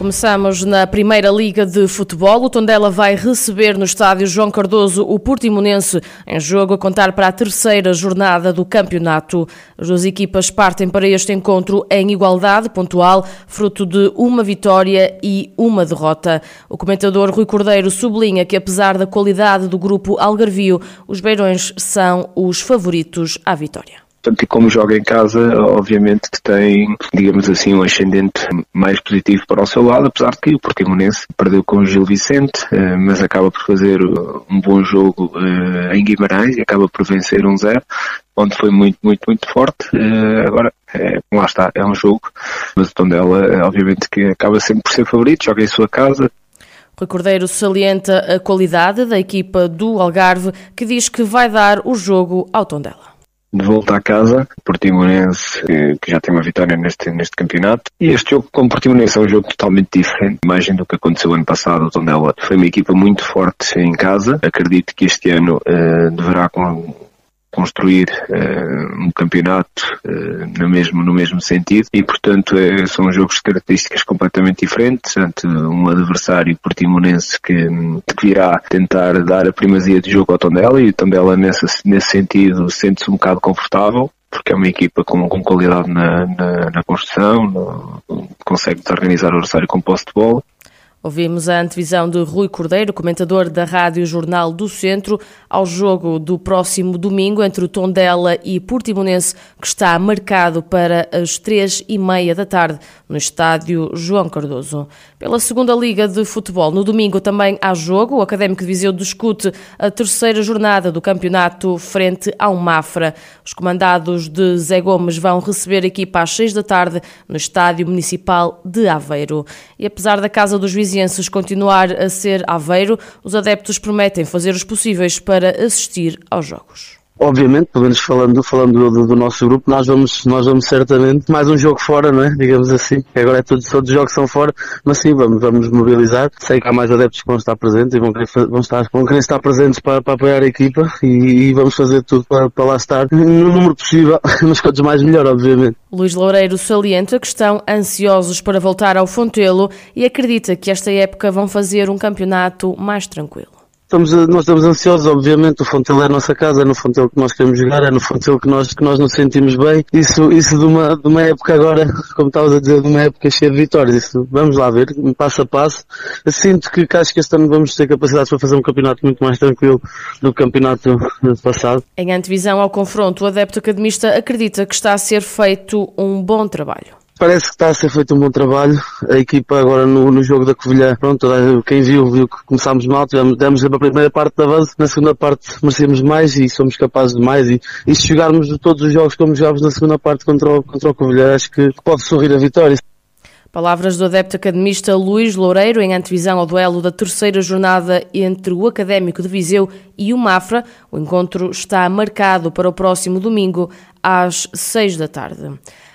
Começamos na Primeira Liga de Futebol. O Tondela vai receber no estádio João Cardoso o Portimonense em jogo a contar para a terceira jornada do campeonato. As duas equipas partem para este encontro em igualdade pontual, fruto de uma vitória e uma derrota. O comentador Rui Cordeiro sublinha que apesar da qualidade do grupo Algarvio, os Beirões são os favoritos à vitória. Portanto, e como joga em casa, obviamente que tem, digamos assim, um ascendente mais positivo para o seu lado, apesar de que o Portimonense perdeu com o Gil Vicente, eh, mas acaba por fazer um bom jogo eh, em Guimarães e acaba por vencer um zero, onde foi muito, muito, muito forte. Eh, agora, é, lá está, é um jogo, mas o Tondela, obviamente que acaba sempre por ser favorito, joga em sua casa, Rui Cordeiro salienta a qualidade da equipa do Algarve, que diz que vai dar o jogo ao Tondela de volta à casa, Portimonense que, já tem uma vitória neste, neste campeonato. E este jogo com Portimonense é um jogo totalmente diferente, imagem do que aconteceu ano passado, o Tondela. Foi uma equipa muito forte em casa, acredito que este ano uh, deverá com, construir uh, um campeonato uh, no, mesmo, no mesmo sentido. E, portanto, é, são jogos de características completamente diferentes ante um adversário portimonense que, que virá tentar dar a primazia de jogo ao Tondela. E o Tondela, nesse, nesse sentido, sente-se um bocado confortável porque é uma equipa com, com qualidade na, na, na construção, no, consegue organizar o adversário com posse de bola Ouvimos a antevisão de Rui Cordeiro, comentador da Rádio Jornal do Centro, ao jogo do próximo domingo entre o Tondela e Portimonense, que está marcado para as três e meia da tarde no estádio João Cardoso. Pela segunda Liga de Futebol, no domingo também há jogo. O Académico de Viseu discute a terceira jornada do campeonato frente ao Mafra. Os comandados de Zé Gomes vão receber a equipa às seis da tarde no estádio municipal de Aveiro. E apesar da Casa dos Vizinhos vizienses continuar a ser Aveiro, os adeptos prometem fazer os possíveis para assistir aos jogos obviamente, pelo menos falando, falando do, do, nosso grupo, nós vamos, nós vamos certamente mais um jogo fora, não é? Digamos assim. Agora é tudo, todos os jogos são fora, mas sim, vamos, vamos mobilizar. Sei que há mais adeptos que vão estar presentes e vão querer, vão estar, vão querer estar presentes para, para apoiar a equipa e, e vamos fazer tudo para, para lá estar no número possível, mas quantos mais melhor, obviamente. Luís Loureiro salienta que estão ansiosos para voltar ao Fontelo e acredita que esta época vão fazer um campeonato mais tranquilo. Estamos, nós estamos ansiosos, obviamente, o Fontel é a nossa casa, é no Fontel que nós queremos jogar, é no Fontel que nós, que nós nos sentimos bem. Isso, isso de uma, de uma época agora, como estavas a dizer, de uma época cheia de vitórias. Isso, vamos lá ver, passo a passo. Sinto que acho que este ano vamos ter capacidade para fazer um campeonato muito mais tranquilo do que o campeonato passado. Em antevisão ao confronto, o adepto academista acredita que está a ser feito um bom trabalho. Parece que está a ser feito um bom trabalho. A equipa agora no, no jogo da Covilhã, pronto, quem viu, viu que começámos mal, tivemos, demos a primeira parte de avanço, na segunda parte merecemos mais e somos capazes de mais. E, e se jogarmos todos os jogos como jogámos na segunda parte contra o, contra o Covilhã, acho que pode sorrir a vitória. Palavras do adepto academista Luís Loureiro em antevisão ao duelo da terceira jornada entre o Académico de Viseu e o Mafra. O encontro está marcado para o próximo domingo às seis da tarde.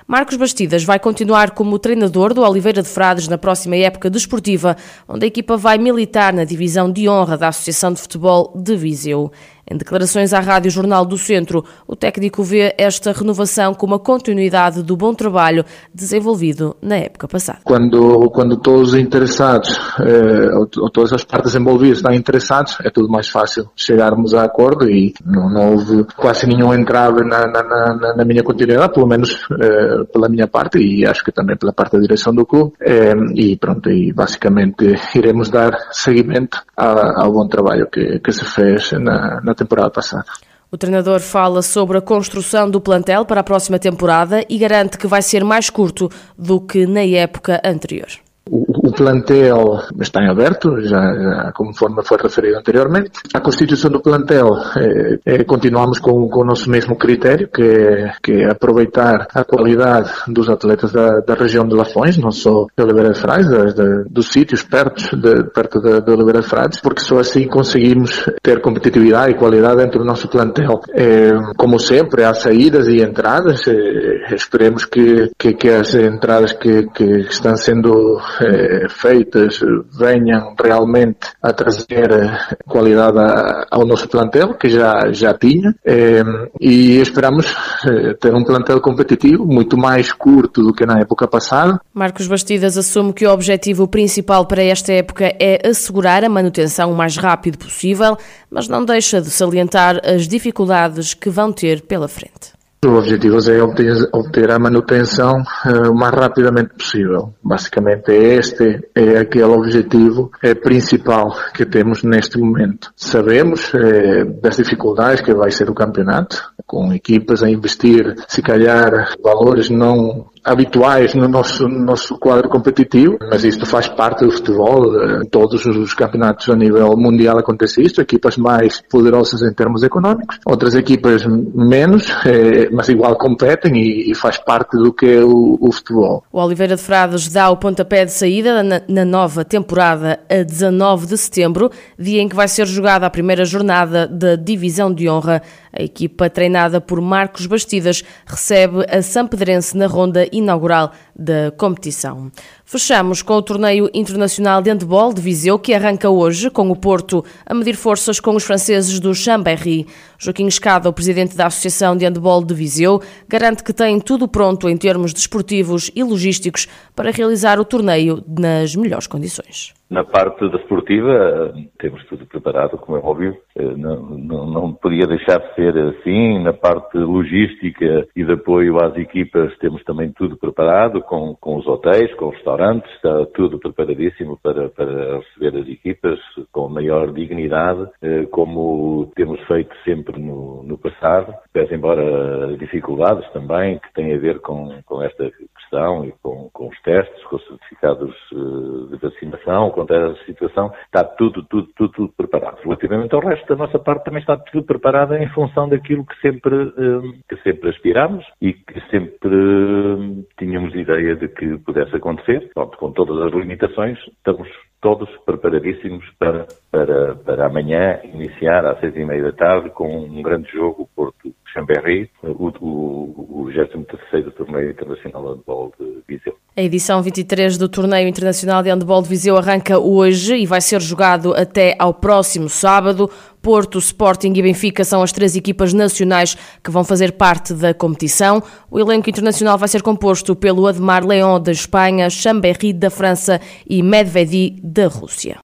Marcos Bastidas vai continuar como treinador do Oliveira de Frades na próxima época desportiva, onde a equipa vai militar na divisão de honra da Associação de Futebol de Viseu. Em declarações à Rádio Jornal do Centro, o técnico vê esta renovação como a continuidade do bom trabalho desenvolvido na época passada. Quando, quando todos os interessados, eh, ou, todas as partes envolvidas estão interessados, é tudo mais fácil chegarmos a acordo e não, não houve quase nenhum entrave na, na, na, na minha continuidade, pelo menos eh, pela minha parte e acho que também pela parte da direção do clube. Eh, e pronto, e basicamente iremos dar seguimento ao, bom trabalho que, que se fez na, na temporada passada. O treinador fala sobre a construção do plantel para a próxima temporada e garante que vai ser mais curto do que na época anterior. O, plantel está em aberto, já, já, conforme foi referido anteriormente. A constituição do plantel, eh, eh, continuamos com, com, o nosso mesmo critério, que é, que é aproveitar a qualidade dos atletas da, da, região de Lafões, não só de Oliveira de Frades, dos sítios perto de, perto de, de, Oliveira de Frades, porque só assim conseguimos ter competitividade e qualidade dentro do nosso plantel. Eh, como sempre, há saídas e entradas, esperemos que, que, que as entradas que, que estão sendo eh, feitas venham realmente a trazer qualidade ao nosso plantel, que já, já tinha, e esperamos ter um plantel competitivo, muito mais curto do que na época passada. Marcos Bastidas assume que o objetivo principal para esta época é assegurar a manutenção o mais rápido possível, mas não deixa de salientar as dificuldades que vão ter pela frente. O objetivo é obter, a manutenção uh, o mais rapidamente possível. Basicamente é este, é aquele objetivo é principal que temos neste momento. Sabemos é, das dificuldades que vai ser o campeonato, com equipas a investir, se calhar, valores não habituais no nosso, no nosso quadro competitivo, mas isto faz parte do futebol. Em todos os campeonatos a nível mundial acontece isto, equipas mais poderosas em termos económicos, outras equipas menos, eh, mas igual competem e, e, faz parte do que é o, o, futebol. O Oliveira de Frades dá o pontapé de saída na, na nova temporada a 19 de setembro, dia em que vai ser jogada a primeira jornada da Divisão de Honra. A equipa treinada por Marcos Bastidas recebe a Sampedrense na ronda inaugural da competição. Fechamos com o torneio internacional de handball de Viseu, que arranca hoje, com o Porto a medir forças com os franceses do Chambéry. Joaquim Escada, o presidente da Associação de Handball de Viseu, garante que tem tudo pronto em termos desportivos e logísticos para realizar o torneio nas melhores condições. Na parte desportiva, temos tudo preparado, como é óbvio, eh, não, não, não, podia deixar de ser assim. Na parte logística e de apoio às equipas, temos também tudo preparado, com, com os hotéis, com os restaurantes, está tudo preparadíssimo para, para receber as equipas com maior dignidade, eh, como temos feito sempre no, no passado, pese embora dificuldades também que têm a ver com, com esta questão e com, com os testes, com os certificados eh, de vacinação, contra a situação, está tudo, tudo, tudo, tudo preparado. Relativamente ao resto da nossa parte também está tudo preparado em função daquilo que sempre, eh, que sempre aspiramos e que sempre tínhamos ideia de que pudesse acontecer. Pronto, com todas as limitações, estamos todos preparadíssimos para, para, para amanhã iniciar às seis e meia da tarde com um grande jogo Porto Chambéry, o, o, o 23º Torneio Internacional de Handball de Viseu. A edição 23 do Torneio Internacional de Handball de Viseu arranca hoje e vai ser jogado até ao próximo sábado. Porto, Sporting e Benfica são as três equipas nacionais que vão fazer parte da competição. O elenco internacional vai ser composto pelo Ademar Leão da Espanha, Chambéry da França e Medvedi da Rússia.